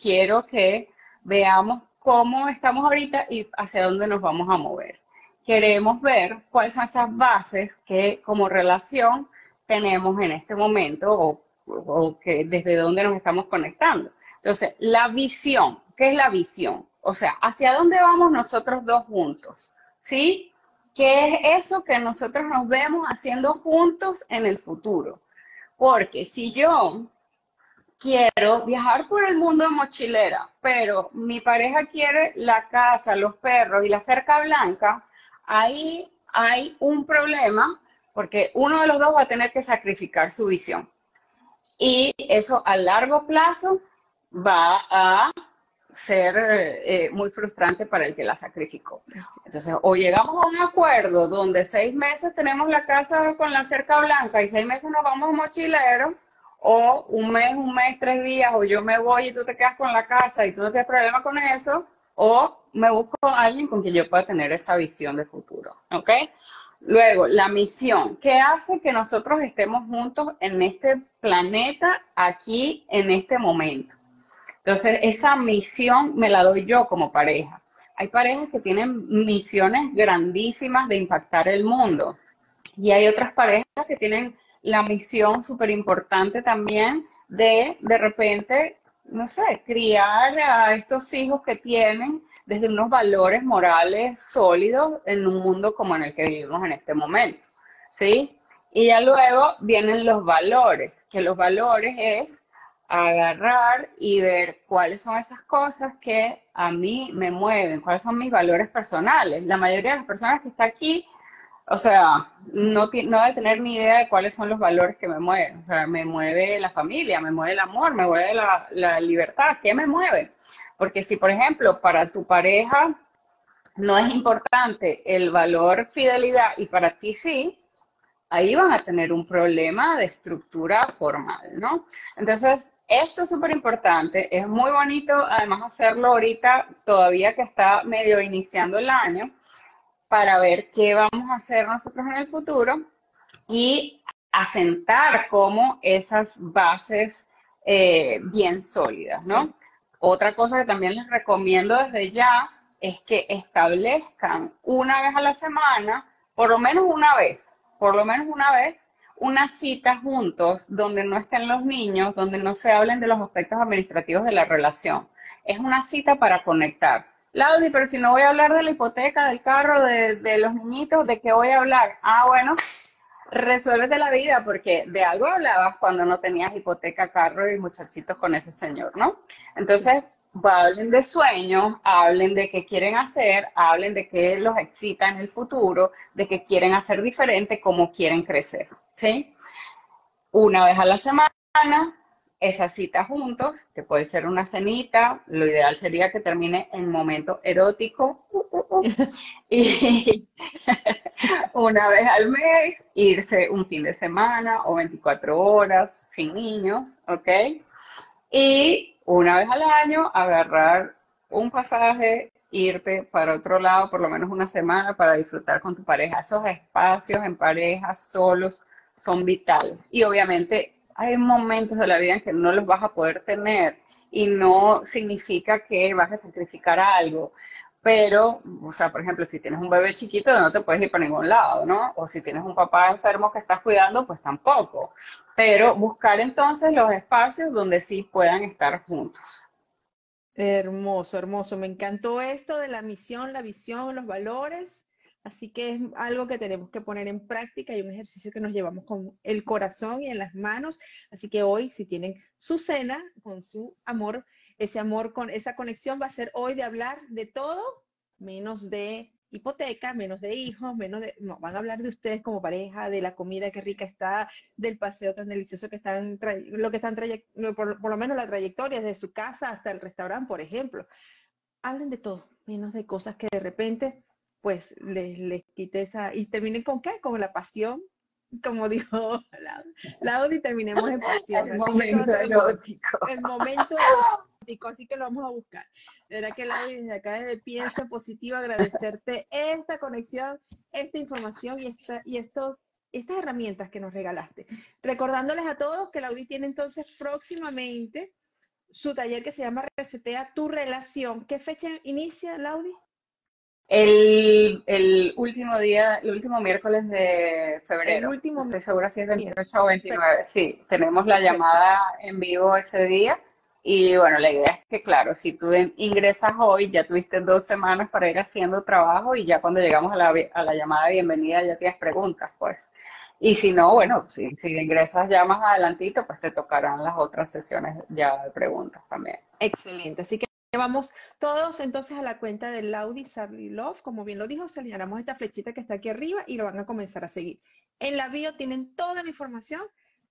quiero que veamos cómo estamos ahorita y hacia dónde nos vamos a mover. Queremos ver cuáles son esas bases que como relación tenemos en este momento o, o que desde dónde nos estamos conectando. Entonces, la visión, ¿qué es la visión? O sea, ¿hacia dónde vamos nosotros dos juntos? ¿Sí? ¿Qué es eso que nosotros nos vemos haciendo juntos en el futuro? Porque si yo quiero viajar por el mundo de mochilera, pero mi pareja quiere la casa, los perros y la cerca blanca, ahí hay un problema porque uno de los dos va a tener que sacrificar su visión. Y eso a largo plazo va a ser eh, muy frustrante para el que la sacrificó. Entonces, o llegamos a un acuerdo donde seis meses tenemos la casa con la cerca blanca y seis meses nos vamos mochileros, o un mes, un mes, tres días, o yo me voy y tú te quedas con la casa y tú no tienes problema con eso, o me busco a alguien con quien yo pueda tener esa visión de futuro, ¿ok? Luego, la misión. ¿Qué hace que nosotros estemos juntos en este planeta, aquí, en este momento? Entonces, esa misión me la doy yo como pareja. Hay parejas que tienen misiones grandísimas de impactar el mundo. Y hay otras parejas que tienen la misión súper importante también de de repente, no sé, criar a estos hijos que tienen desde unos valores morales sólidos en un mundo como en el que vivimos en este momento, ¿sí? Y ya luego vienen los valores, que los valores es agarrar y ver cuáles son esas cosas que a mí me mueven, cuáles son mis valores personales. La mayoría de las personas que está aquí o sea, no, no de tener ni idea de cuáles son los valores que me mueven. O sea, me mueve la familia, me mueve el amor, me mueve la, la libertad. ¿Qué me mueve? Porque si, por ejemplo, para tu pareja no es importante el valor fidelidad y para ti sí, ahí van a tener un problema de estructura formal, ¿no? Entonces, esto es súper importante, es muy bonito además hacerlo ahorita, todavía que está medio iniciando el año, para ver qué vamos a hacer nosotros en el futuro y asentar como esas bases eh, bien sólidas, ¿no? Otra cosa que también les recomiendo desde ya es que establezcan una vez a la semana, por lo menos una vez, por lo menos una vez, una cita juntos donde no estén los niños, donde no se hablen de los aspectos administrativos de la relación. Es una cita para conectar Laudi, pero si no voy a hablar de la hipoteca, del carro, de, los niñitos, ¿de qué voy a hablar? Ah, bueno, resuélvete la vida, porque de algo hablabas cuando no tenías hipoteca, carro y muchachitos con ese señor, ¿no? Entonces, hablen de sueños, hablen de qué quieren hacer, hablen de qué los excita en el futuro, de qué quieren hacer diferente, cómo quieren crecer, ¿sí? Una vez a la semana, esa cita juntos, que puede ser una cenita, lo ideal sería que termine en momento erótico, uh, uh, uh. [LAUGHS] y [LAUGHS] una vez al mes irse un fin de semana o 24 horas sin niños, ¿ok? Y una vez al año agarrar un pasaje, irte para otro lado por lo menos una semana para disfrutar con tu pareja. Esos espacios en pareja, solos, son vitales. Y obviamente hay momentos de la vida en que no los vas a poder tener y no significa que vas a sacrificar algo. Pero, o sea, por ejemplo, si tienes un bebé chiquito, no te puedes ir para ningún lado, ¿no? O si tienes un papá enfermo que estás cuidando, pues tampoco. Pero buscar entonces los espacios donde sí puedan estar juntos. Hermoso, hermoso. Me encantó esto de la misión, la visión, los valores Así que es algo que tenemos que poner en práctica y un ejercicio que nos llevamos con el corazón y en las manos. Así que hoy, si tienen su cena con su amor, ese amor con esa conexión va a ser hoy de hablar de todo, menos de hipoteca, menos de hijos, menos de, no, van a hablar de ustedes como pareja, de la comida que rica está, del paseo tan delicioso que están, lo que están, por, por lo menos la trayectoria desde su casa hasta el restaurante, por ejemplo. Hablen de todo, menos de cosas que de repente pues les, les quite esa, y terminen con qué, con la pasión, como [LAUGHS] dijo Laudi, y terminemos en pasión. El momento erótico. El momento [LAUGHS] romántico, así que lo vamos a buscar. De verdad que Laudi, desde acá, desde Piensa Positivo, agradecerte esta conexión, esta información y, esta, y estos estas herramientas que nos regalaste. Recordándoles a todos que Laudi tiene entonces próximamente su taller que se llama Resetea tu relación. ¿Qué fecha inicia, Laudi? El, último día, el último miércoles de febrero. El último Estoy segura si es 28 o 29. Sí, tenemos la llamada en vivo ese día. Y bueno, la idea es que, claro, si tú ingresas hoy, ya tuviste dos semanas para ir haciendo trabajo y ya cuando llegamos a la, a la llamada de bienvenida ya tienes preguntas, pues. Y si no, bueno, si, si ingresas ya más adelantito, pues te tocarán las otras sesiones ya de preguntas también. Excelente. Así que vamos todos entonces a la cuenta de Laudi Sarly Love. Como bien lo dijo, señalamos esta flechita que está aquí arriba y lo van a comenzar a seguir. En la bio tienen toda la información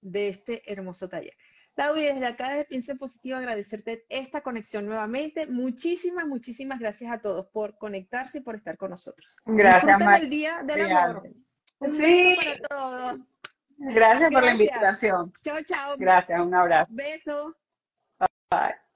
de este hermoso taller. Laudi, desde acá desde Pienso en Positivo, agradecerte esta conexión nuevamente. Muchísimas, muchísimas gracias a todos por conectarse y por estar con nosotros. Gracias, Disfruten el Día del Amor sí. para todos. Gracias, por la invitación. Chao, chao. Gracias, un abrazo. Beso. Bye.